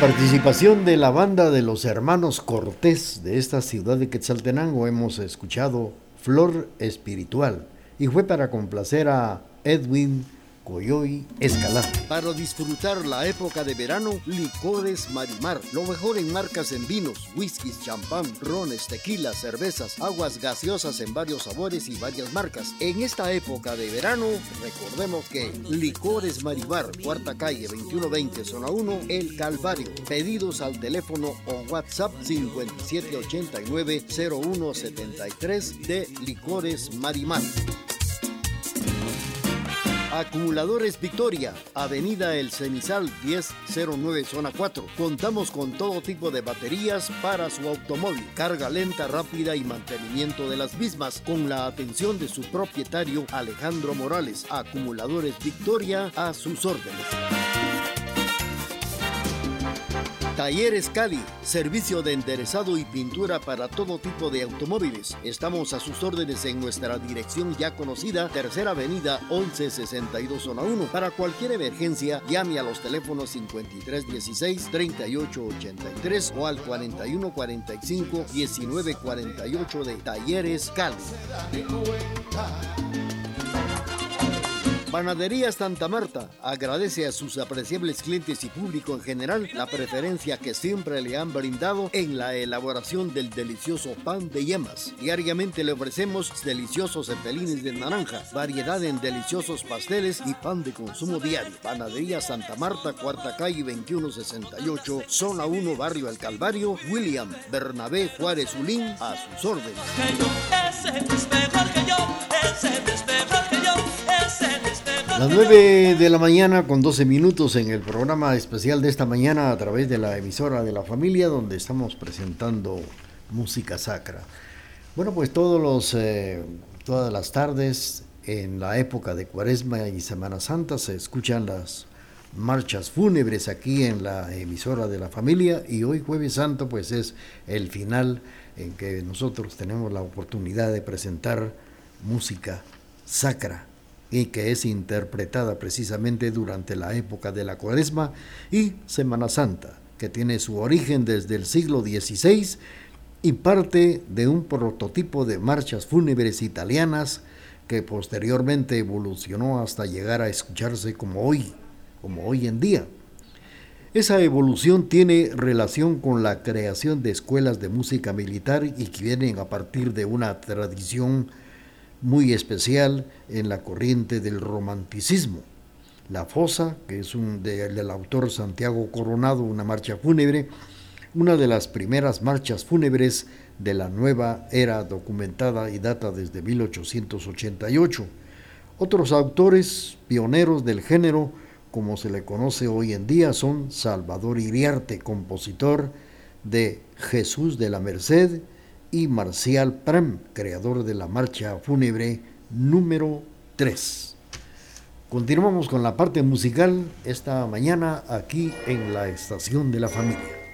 Participación de la banda de los hermanos Cortés de esta ciudad de Quetzaltenango hemos escuchado Flor Espiritual y fue para complacer a Edwin Coyoy Escalante. Para disfrutar la época de verano, licores Marimar. Lo mejor en marcas en vinos, whiskies, champán, rones, tequilas, cervezas, aguas gaseosas en varios sabores y varias marcas. En esta época de verano, recordemos que Licores Marimar, cuarta calle 2120, zona 1, El Calvario. Pedidos al teléfono o WhatsApp 5789-0173 de Licores Marimar. Acumuladores Victoria, Avenida El Cenizal 1009 Zona 4. Contamos con todo tipo de baterías para su automóvil, carga lenta, rápida y mantenimiento de las mismas, con la atención de su propietario Alejandro Morales. Acumuladores Victoria a sus órdenes. Talleres Cali, servicio de enderezado y pintura para todo tipo de automóviles. Estamos a sus órdenes en nuestra dirección ya conocida, Tercera Avenida 1162 Zona 1. Para cualquier emergencia, llame a los teléfonos 5316-3883 o al 4145-1948 de Talleres Cali. Panadería Santa Marta agradece a sus apreciables clientes y público en general la preferencia que siempre le han brindado en la elaboración del delicioso pan de yemas. Diariamente le ofrecemos deliciosos cepelines de naranja, variedad en deliciosos pasteles y pan de consumo diario. Panadería Santa Marta, cuarta calle 2168, zona 1, barrio El Calvario, William Bernabé Juárez Ulín, a sus órdenes. Las 9 de la mañana con 12 minutos en el programa especial de esta mañana a través de la emisora de la familia donde estamos presentando música sacra. Bueno, pues todos los, eh, todas las tardes en la época de Cuaresma y Semana Santa se escuchan las marchas fúnebres aquí en la emisora de la familia y hoy jueves santo pues es el final en que nosotros tenemos la oportunidad de presentar música sacra y que es interpretada precisamente durante la época de la Cuaresma y Semana Santa, que tiene su origen desde el siglo XVI y parte de un prototipo de marchas fúnebres italianas que posteriormente evolucionó hasta llegar a escucharse como hoy, como hoy en día. Esa evolución tiene relación con la creación de escuelas de música militar y que vienen a partir de una tradición muy especial en la corriente del romanticismo. La Fosa, que es un del autor Santiago Coronado, una marcha fúnebre, una de las primeras marchas fúnebres de la nueva era documentada y data desde 1888. Otros autores pioneros del género, como se le conoce hoy en día, son Salvador Iriarte, compositor de Jesús de la Merced, y Marcial Prem, creador de la marcha fúnebre número 3. Continuamos con la parte musical esta mañana aquí en la estación de la familia.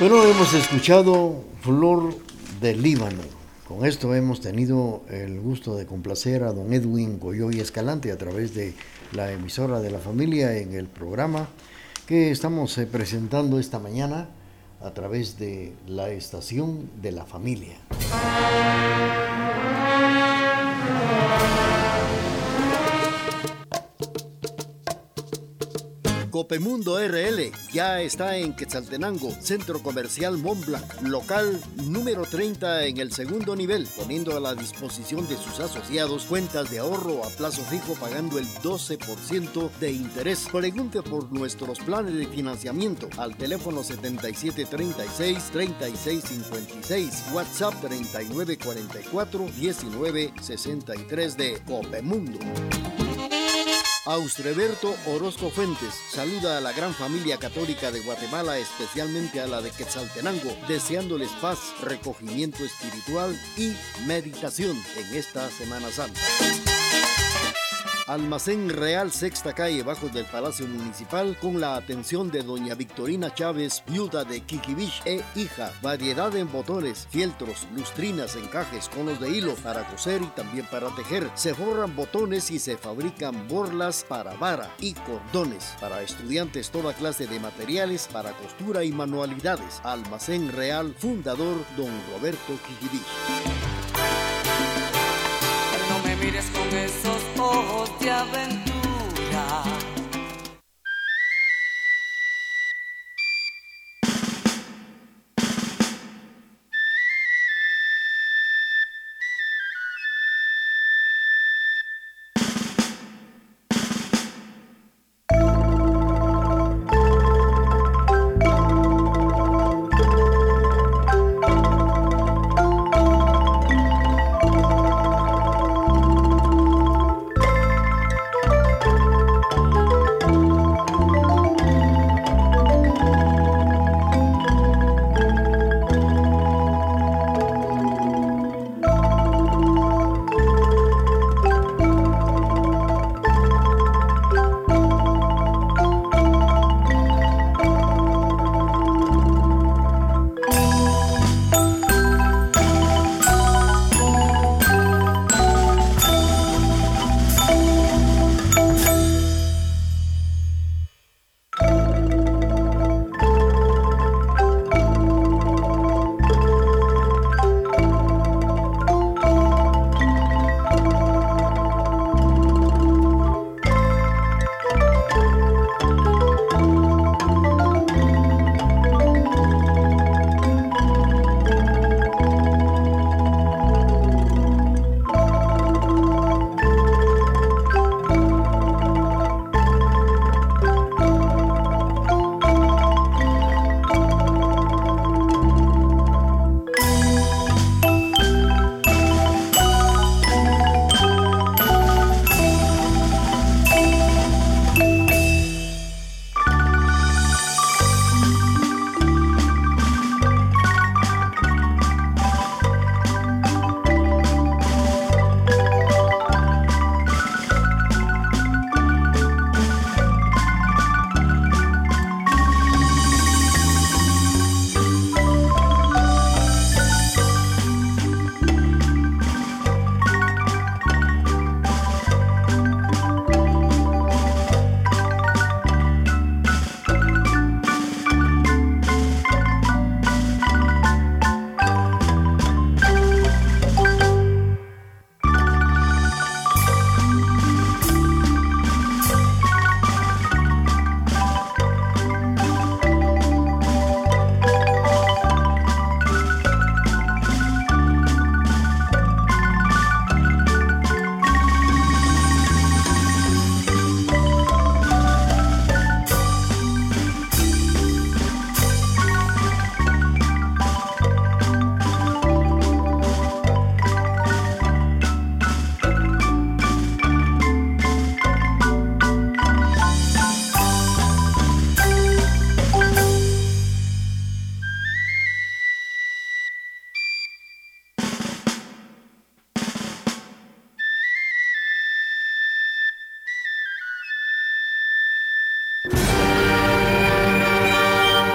Bueno, hemos escuchado Flor del Líbano. Con esto hemos tenido el gusto de complacer a don Edwin Goyoy Escalante a través de la emisora de la familia en el programa que estamos eh, presentando esta mañana a través de la estación de la familia. Copemundo RL ya está en Quetzaltenango, Centro Comercial Montblanc, local número 30 en el segundo nivel, poniendo a la disposición de sus asociados cuentas de ahorro a plazo fijo pagando el 12% de interés. Pregunte por nuestros planes de financiamiento al teléfono 7736-3656, WhatsApp 3944-1963 de Copemundo. Austreberto Orozco Fuentes saluda a la gran familia católica de Guatemala, especialmente a la de Quetzaltenango, deseándoles paz, recogimiento espiritual y meditación en esta Semana Santa. Almacén Real Sexta Calle, bajo del Palacio Municipal, con la atención de doña Victorina Chávez, viuda de Kikibich e hija. Variedad en botones, fieltros, lustrinas, encajes, conos de hilo para coser y también para tejer. Se forran botones y se fabrican borlas para vara y cordones. Para estudiantes, toda clase de materiales para costura y manualidades. Almacén Real, fundador don Roberto Kikibich mires con esos ojos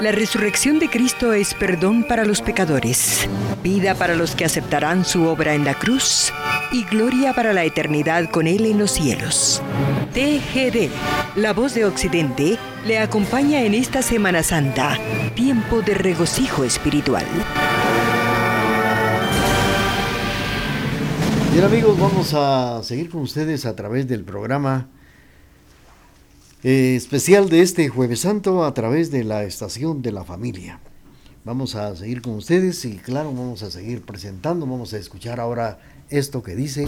La resurrección de Cristo es perdón para los pecadores, vida para los que aceptarán su obra en la cruz y gloria para la eternidad con Él en los cielos. TGD, la voz de Occidente, le acompaña en esta Semana Santa, tiempo de regocijo espiritual. Bien amigos, vamos a seguir con ustedes a través del programa eh, especial de este jueves santo a través de la estación de la familia. Vamos a seguir con ustedes y claro, vamos a seguir presentando, vamos a escuchar ahora esto que dice.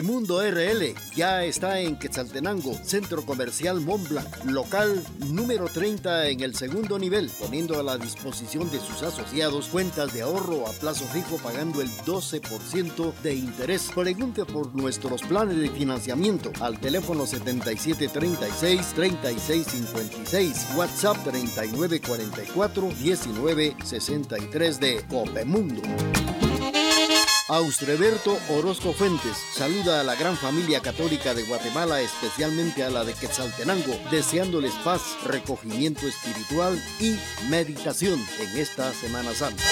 Copemundo RL ya está en Quetzaltenango, Centro Comercial Mont Blanc, local número 30 en el segundo nivel, poniendo a la disposición de sus asociados cuentas de ahorro a plazo fijo pagando el 12% de interés. Pregunte por nuestros planes de financiamiento al teléfono 7736-3656, WhatsApp 3944-1963 de Copemundo. Austreberto Orozco Fuentes saluda a la gran familia católica de Guatemala, especialmente a la de Quetzaltenango, deseándoles paz, recogimiento espiritual y meditación en esta Semana Santa.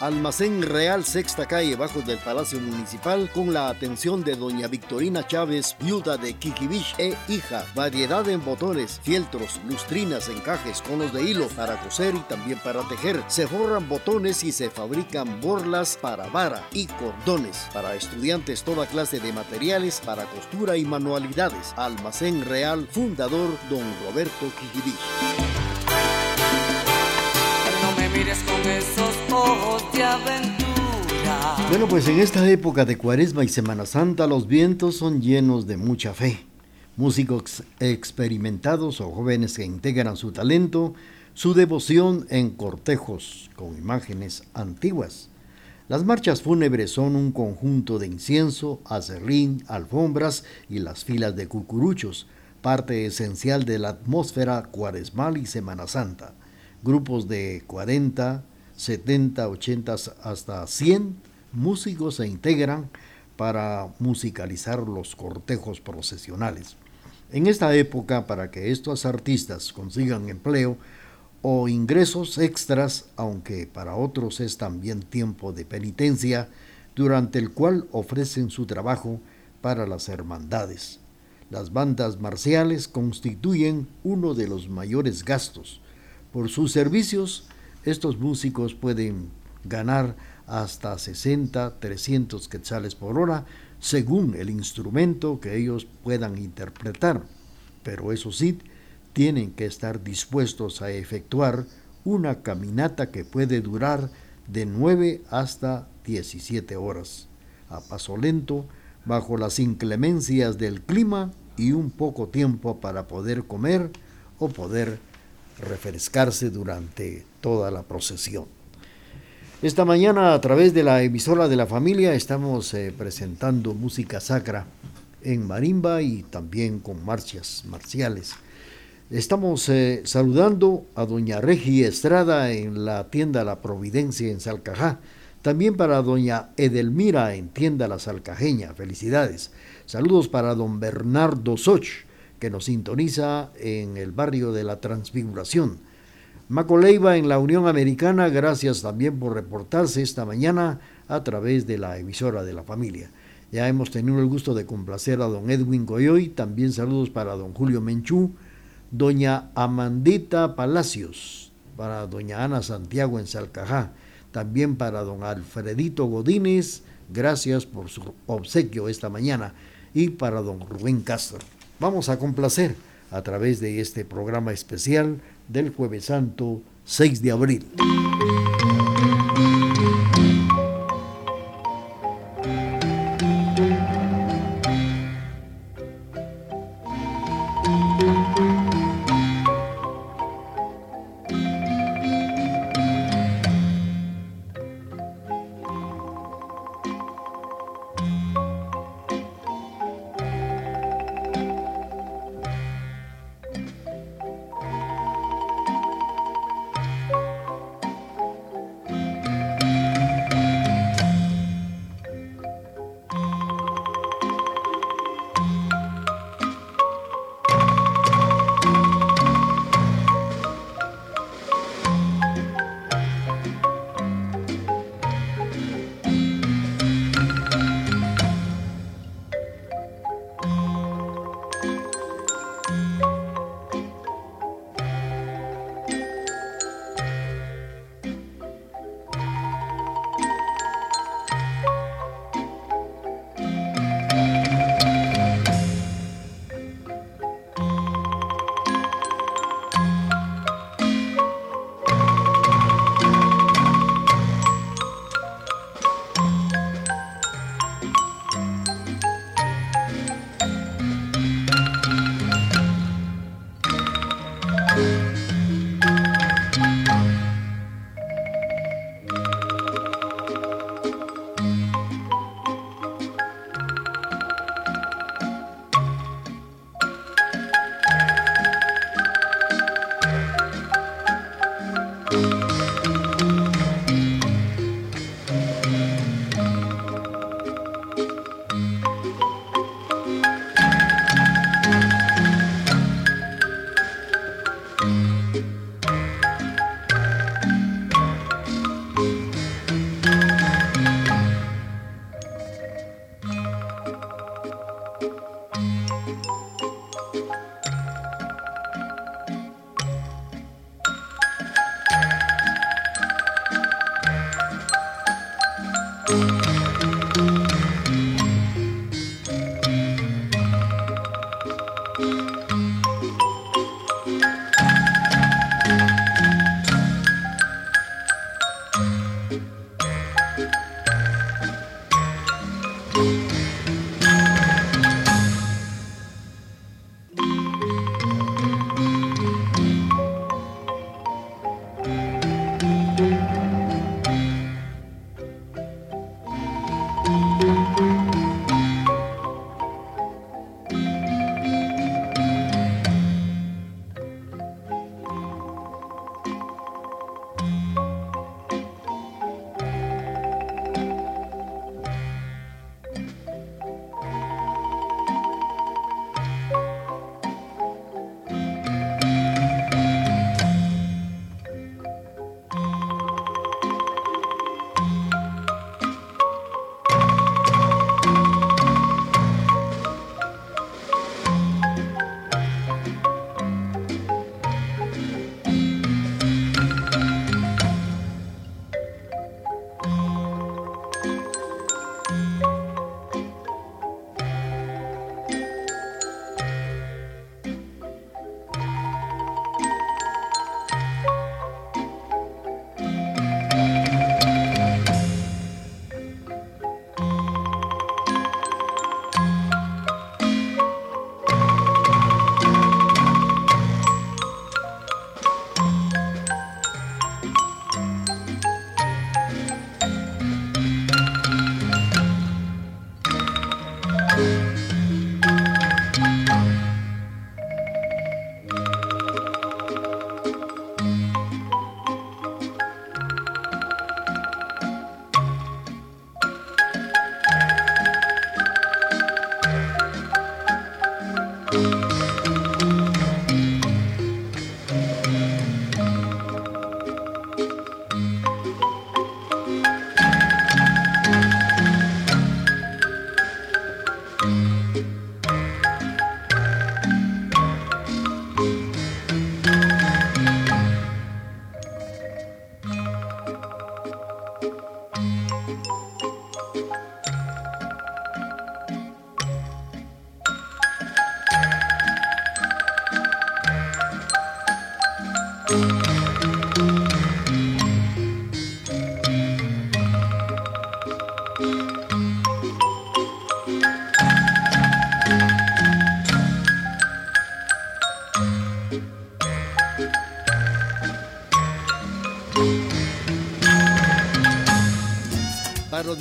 Almacén Real Sexta Calle, bajo del Palacio Municipal, con la atención de doña Victorina Chávez, viuda de Kikibich e hija. Variedad en botones, fieltros, lustrinas, encajes, conos de hilo para coser y también para tejer. Se forran botones y se fabrican borlas para vara y cordones. Para estudiantes, toda clase de materiales para costura y manualidades. Almacén Real, fundador don Roberto Kikibich mires con esos ojos de aventura. Bueno, pues en esta época de Cuaresma y Semana Santa los vientos son llenos de mucha fe. Músicos experimentados o jóvenes que integran su talento, su devoción en cortejos con imágenes antiguas. Las marchas fúnebres son un conjunto de incienso, acerrín, alfombras y las filas de cucuruchos, parte esencial de la atmósfera cuaresmal y Semana Santa grupos de 40, 70, 80 hasta 100 músicos se integran para musicalizar los cortejos procesionales. En esta época, para que estos artistas consigan empleo o ingresos extras, aunque para otros es también tiempo de penitencia, durante el cual ofrecen su trabajo para las hermandades. Las bandas marciales constituyen uno de los mayores gastos, por sus servicios, estos músicos pueden ganar hasta 60, 300 quetzales por hora, según el instrumento que ellos puedan interpretar. Pero eso sí, tienen que estar dispuestos a efectuar una caminata que puede durar de 9 hasta 17 horas, a paso lento, bajo las inclemencias del clima y un poco tiempo para poder comer o poder refrescarse durante toda la procesión. Esta mañana a través de la emisora de la familia estamos eh, presentando música sacra en marimba y también con marchas marciales. Estamos eh, saludando a doña Regi Estrada en la tienda La Providencia en Salcajá, también para doña Edelmira en tienda La Salcajeña, felicidades. Saludos para don Bernardo Soch que nos sintoniza en el barrio de la Transfiguración. Maco Leiva en la Unión Americana, gracias también por reportarse esta mañana a través de la emisora de la familia. Ya hemos tenido el gusto de complacer a don Edwin Goyoy, también saludos para don Julio Menchú, doña Amandita Palacios, para doña Ana Santiago en Salcajá, también para don Alfredito Godínez, gracias por su obsequio esta mañana, y para don Rubén Castro vamos a complacer a través de este programa especial del jueves santo 6 de abril.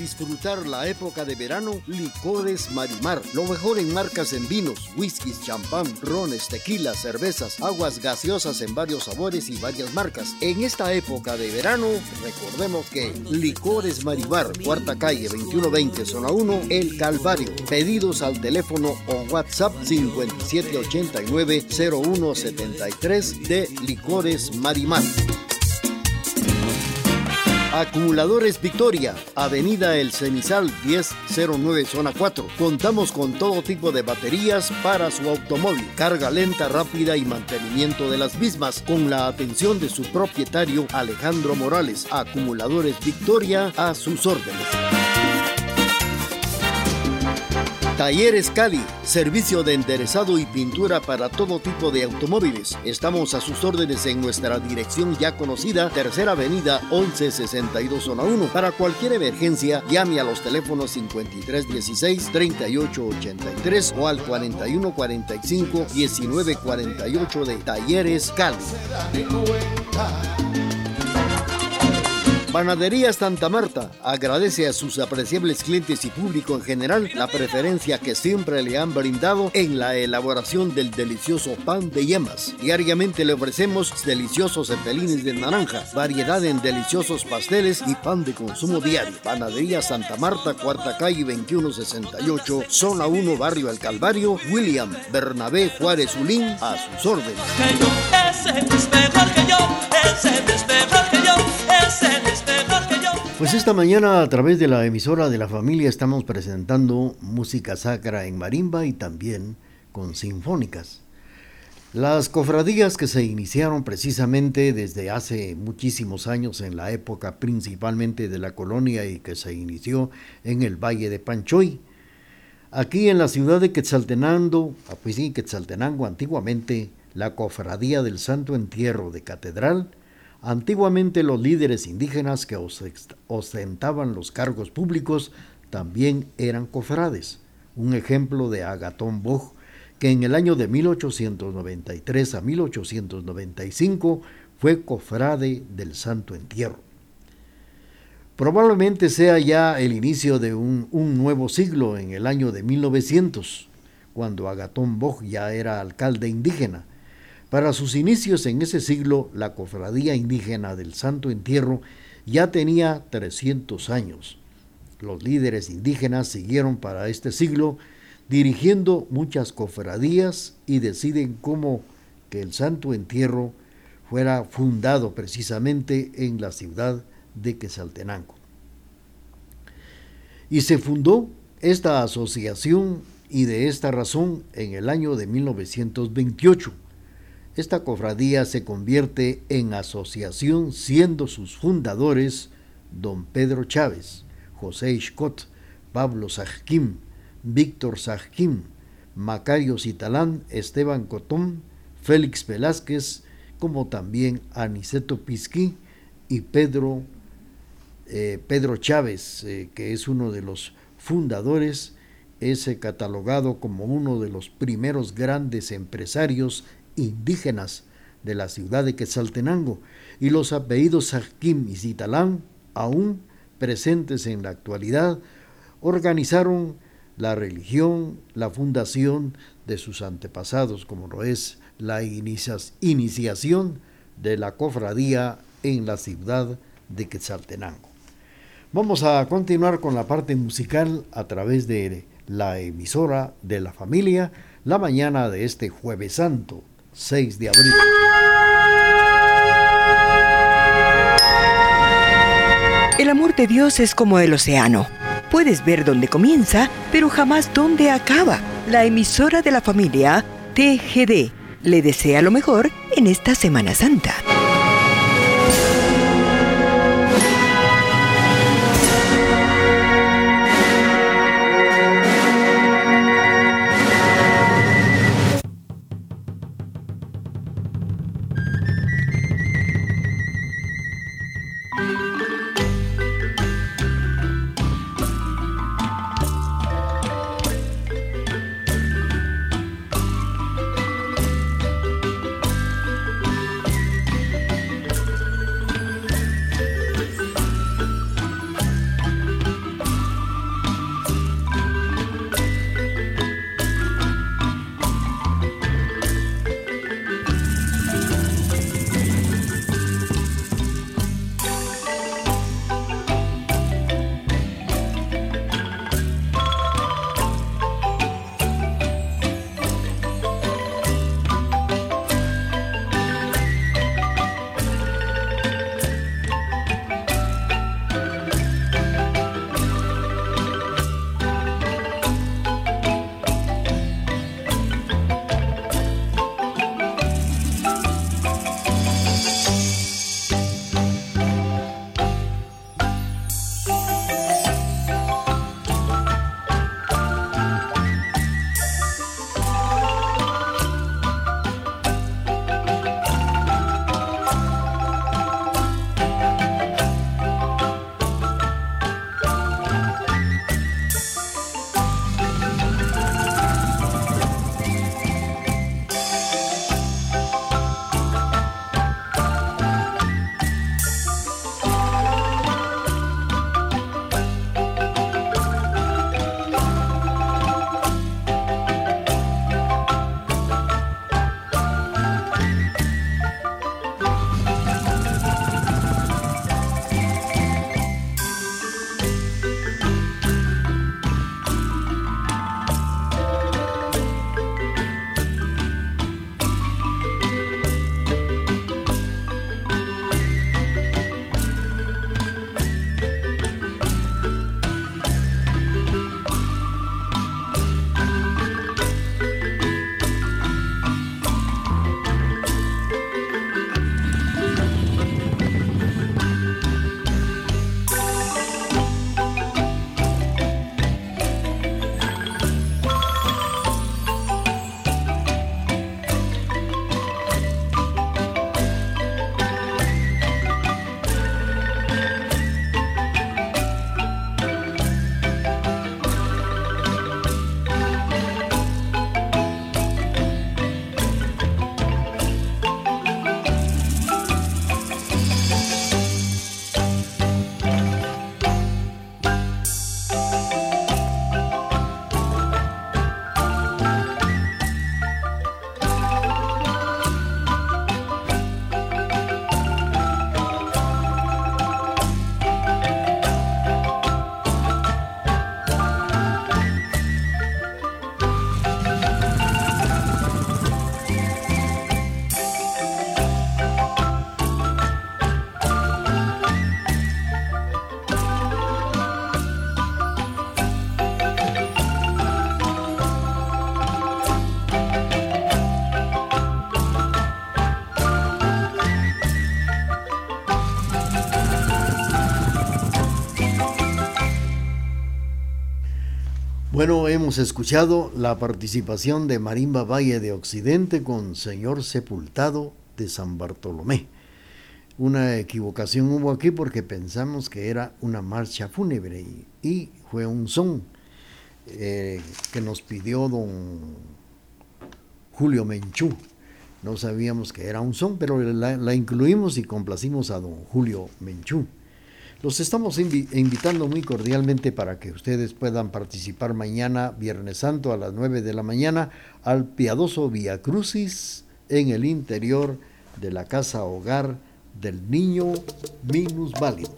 Disfrutar la época de verano, Licores Marimar. Lo mejor en marcas en vinos, whiskies, champán, rones, tequilas, cervezas, aguas gaseosas en varios sabores y varias marcas. En esta época de verano, recordemos que Licores Marimar, cuarta calle 2120, zona 1, El Calvario. Pedidos al teléfono o WhatsApp 5789-0173 de Licores Marimar. Acumuladores Victoria, Avenida El Cenizal 1009 Zona 4. Contamos con todo tipo de baterías para su automóvil, carga lenta, rápida y mantenimiento de las mismas, con la atención de su propietario Alejandro Morales. Acumuladores Victoria a sus órdenes. Talleres Cali, servicio de enderezado y pintura para todo tipo de automóviles. Estamos a sus órdenes en nuestra dirección ya conocida, Tercera Avenida 1162 Zona 1. Para cualquier emergencia, llame a los teléfonos 5316-3883 o al 4145-1948 de Talleres Cali. Panadería Santa Marta agradece a sus apreciables clientes y público en general la preferencia que siempre le han brindado en la elaboración del delicioso pan de yemas. Diariamente le ofrecemos deliciosos cepelines de naranja, variedad en deliciosos pasteles y pan de consumo diario. Panadería Santa Marta, cuarta calle 2168, zona 1, barrio El Calvario, William Bernabé Juárez Ulín, a sus órdenes. Pues esta mañana a través de la emisora de la familia estamos presentando música sacra en marimba y también con sinfónicas. Las cofradías que se iniciaron precisamente desde hace muchísimos años en la época principalmente de la colonia y que se inició en el Valle de Panchoy, Aquí en la ciudad de Quetzaltenango, ah, pues sí, Quetzaltenango antiguamente, la cofradía del Santo Entierro de Catedral, antiguamente los líderes indígenas que ostentaban los cargos públicos también eran cofrades. Un ejemplo de Agatón Boj, que en el año de 1893 a 1895 fue cofrade del Santo Entierro. Probablemente sea ya el inicio de un, nuevo siglo en el año de 1900, cuando Agatón Boj ya era alcalde indígena. Para sus inicios en ese siglo, la cofradía indígena del Santo Entierro ya tenía 300 años. Los líderes indígenas siguieron para este siglo dirigiendo muchas cofradías y deciden cómo que el Santo Entierro fuera fundado precisamente en la ciudad de Quetzaltenango. Y se fundó esta asociación y de esta razón en el año de 1928. Esta cofradía se convierte en asociación siendo sus fundadores don Pedro Chávez, José Iscot, Pablo Sajquim, Víctor Sajquim, Macario Citalán, Esteban Cotón, Félix Velázquez, como también Aniceto Pisquí y Pedro eh, Pedro Chávez, eh, que es uno de los fundadores, es catalogado como uno de los primeros grandes empresarios indígenas de la ciudad de Quetzaltenango, y los apellidos Sajquim y Zitalán, aún presentes en la actualidad, organizaron la religión, la fundación de sus antepasados, como lo es la iniciación de la cofradía en la ciudad de Quetzaltenango. Vamos a continuar con la parte musical a través de la emisora de la familia la mañana de este jueves santo, 6 de abril. El amor de Dios es como el océano. Puedes ver dónde comienza, pero jamás dónde acaba. La emisora de la familia, TGD, le desea lo mejor en esta Semana Santa. Bueno, hemos escuchado la participación de Marimba Valle de Occidente con Señor Sepultado de San Bartolomé. Una equivocación hubo aquí porque pensamos que era una marcha fúnebre y, fue un son eh, que nos pidió don Julio Menchú. No sabíamos que era un son, pero la, la incluimos y complacimos a don Julio Menchú. Los estamos invitando muy cordialmente para que ustedes puedan participar mañana, Viernes Santo, a las 9 de la mañana, al piadoso Via Crucis en el interior de la casa hogar del niño minusválido.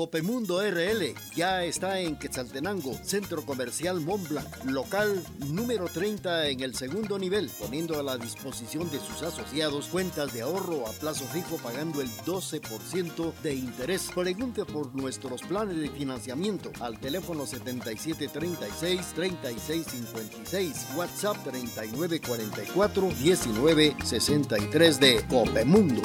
Copemundo RL ya está en Quetzaltenango, Centro Comercial Mont local número 30 en el segundo nivel, poniendo a la disposición de sus asociados cuentas de ahorro a plazo fijo pagando el 12% de interés. Pregunte por nuestros planes de financiamiento al teléfono 7736-3656, WhatsApp 3944-1963 de Copemundo.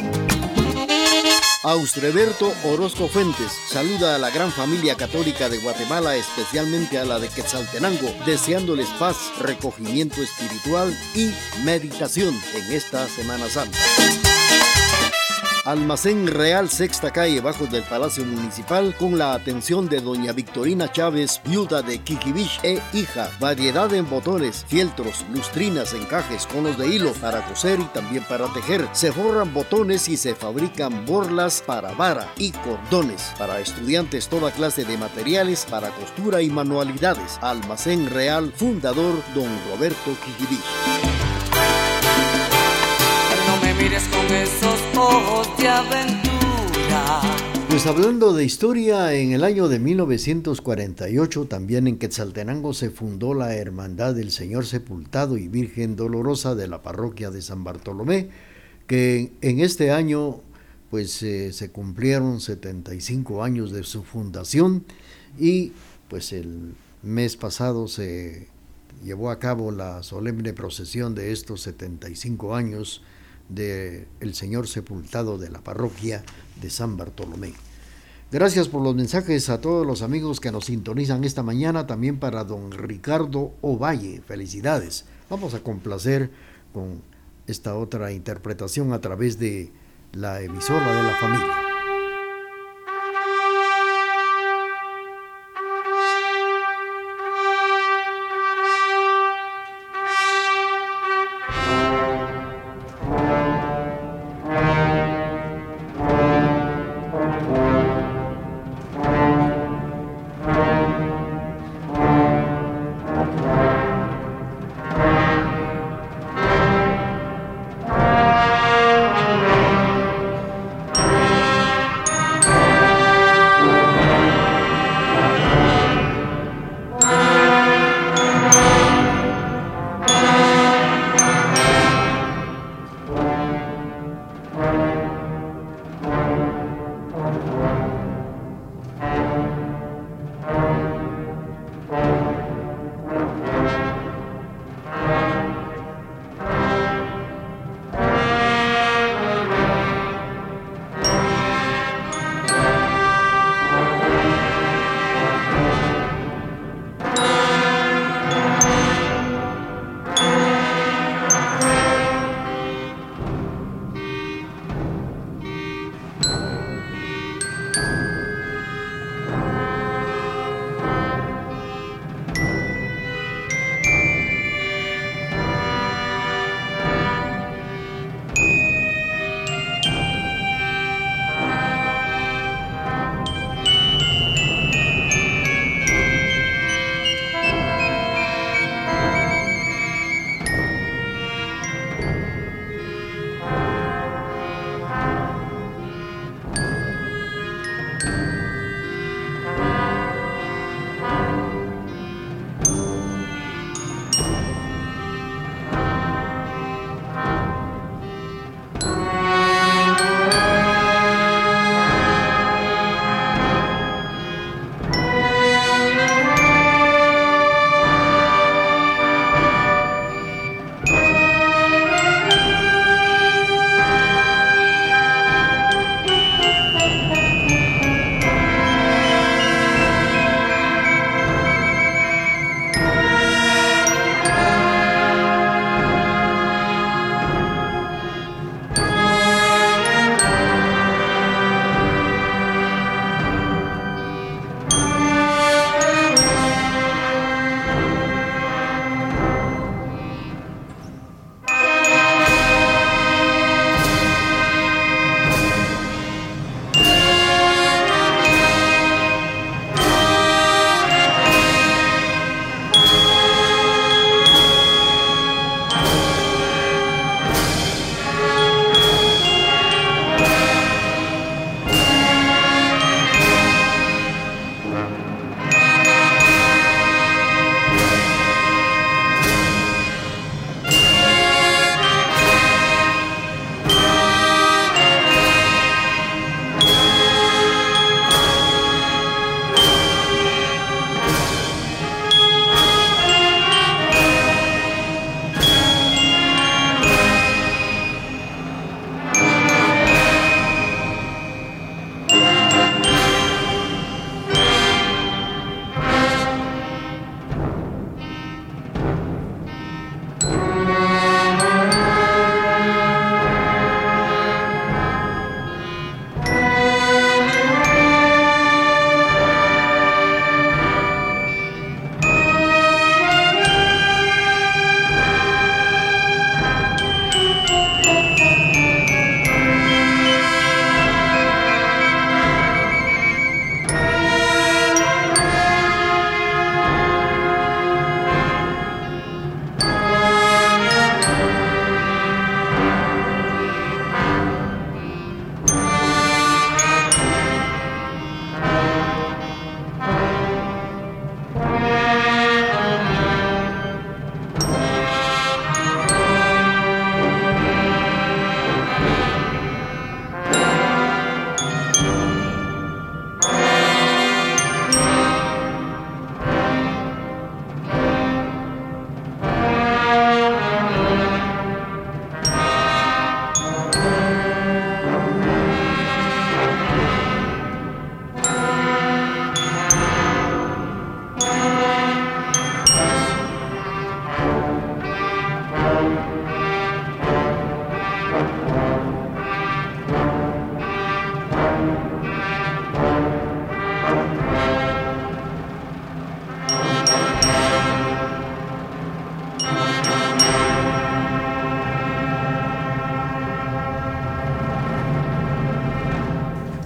Austreberto Orozco Fuentes saluda a la gran familia católica de Guatemala, especialmente a la de Quetzaltenango, deseándoles paz, recogimiento espiritual y meditación en esta Semana Santa. Almacén Real Sexta Calle, bajo del Palacio Municipal, con la atención de doña Victorina Chávez, viuda de Kikibich e hija. Variedad en botones, fieltros, lustrinas, encajes, conos de hilo para coser y también para tejer. Se forran botones y se fabrican borlas para vara y cordones. Para estudiantes, toda clase de materiales para costura y manualidades. Almacén Real, fundador don Roberto Kikibich mires con esos ojos de aventura. Pues hablando de historia, en el año de 1948 también en Quetzaltenango se fundó la Hermandad del Señor Sepultado y Virgen Dolorosa de la parroquia de San Bartolomé, que en este año pues eh, se cumplieron 75 años de su fundación y pues el mes pasado se llevó a cabo la solemne procesión de estos 75 años del el Señor sepultado de la parroquia de San Bartolomé. Gracias por los mensajes a todos los amigos que nos sintonizan esta mañana, también para don Ricardo Ovalle. Felicidades. Vamos a complacer con esta otra interpretación a través de la emisora de la familia.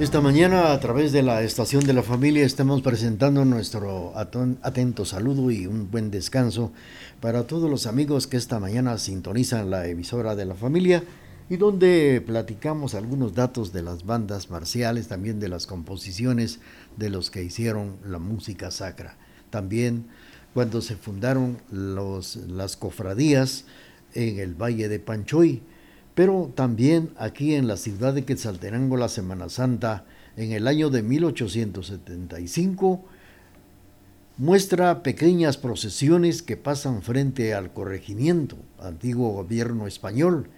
Esta mañana a través de la estación de la familia estamos presentando nuestro atento saludo y un buen descanso para todos los amigos que esta mañana sintonizan la emisora de la familia y donde platicamos algunos datos de las bandas marciales, también de las composiciones de los que hicieron la música sacra. También cuando se fundaron los, las cofradías en el Valle de Panchoy, pero también aquí en la ciudad de Quetzaltenango la Semana Santa en el año de 1875 muestra pequeñas procesiones que pasan frente al corregimiento, antiguo gobierno español.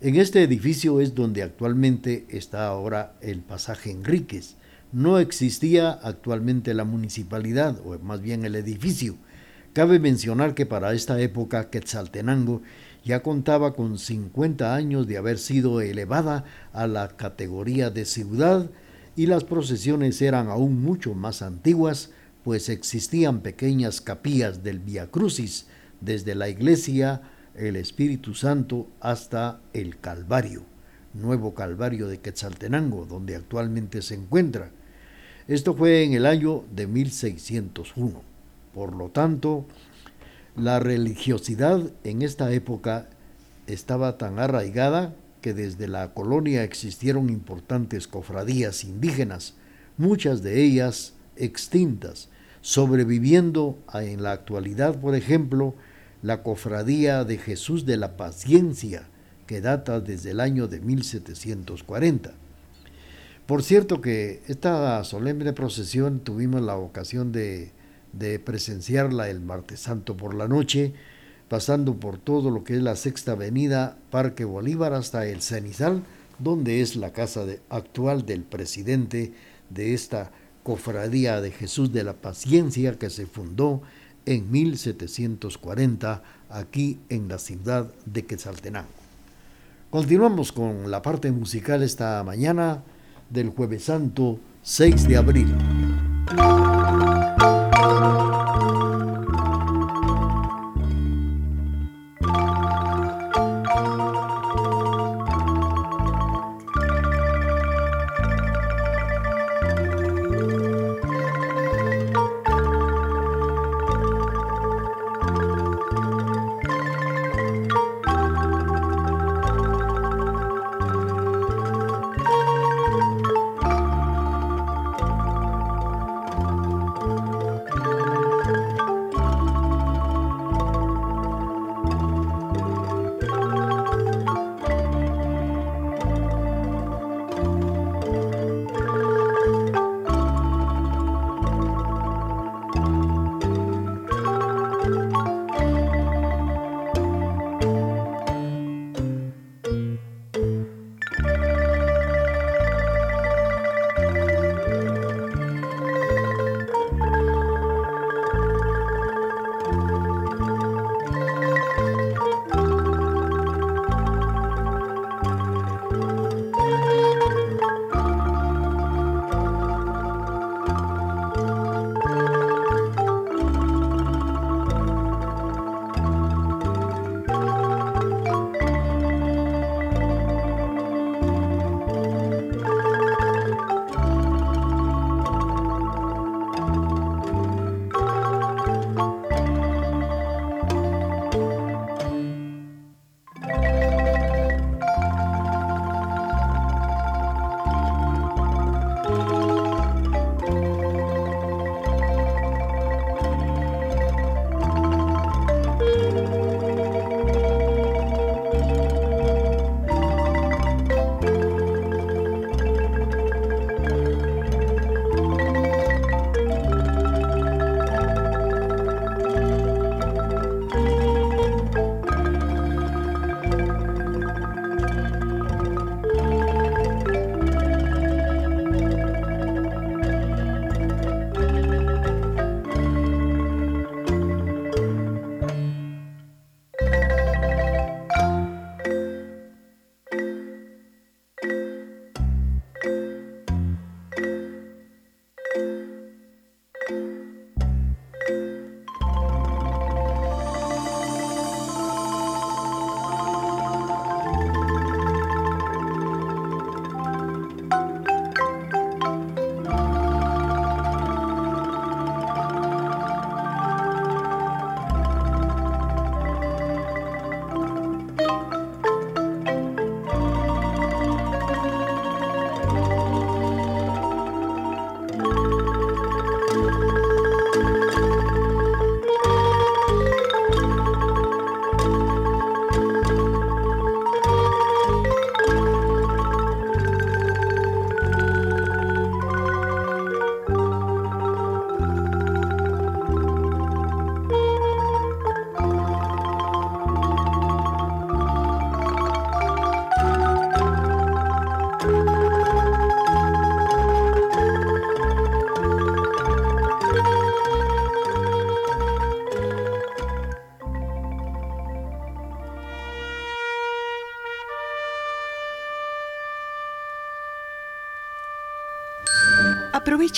En este edificio es donde actualmente está ahora el pasaje Enríquez. No existía actualmente la municipalidad, o más bien el edificio. Cabe mencionar que para esta época Quetzaltenango ya contaba con 50 años de haber sido elevada a la categoría de ciudad y las procesiones eran aún mucho más antiguas, pues existían pequeñas capillas del Via Crucis desde la iglesia el Espíritu Santo hasta el Calvario, nuevo Calvario de Quetzaltenango, donde actualmente se encuentra. Esto fue en el año de 1601. Por lo tanto, la religiosidad en esta época estaba tan arraigada que desde la colonia existieron importantes cofradías indígenas, muchas de ellas extintas, sobreviviendo en la actualidad, por ejemplo, la cofradía de Jesús de la Paciencia, que data desde el año de 1740. Por cierto que esta solemne procesión tuvimos la ocasión de de presenciarla el martes santo por la noche, pasando por todo lo que es la Sexta Avenida, Parque Bolívar, hasta el Cenizal, donde es la casa actual del presidente de esta cofradía de Jesús de la Paciencia que se fundó en 1740 aquí en la ciudad de Quetzaltenango. Continuamos con la parte musical esta mañana del jueves santo 6 de abril. Música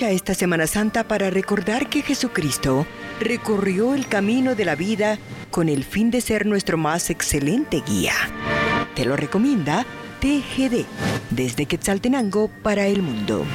Esta Semana Santa para recordar que Jesucristo recorrió el camino de la vida con el fin de ser nuestro más excelente guía. Te lo recomienda TGD desde Quetzaltenango para el mundo.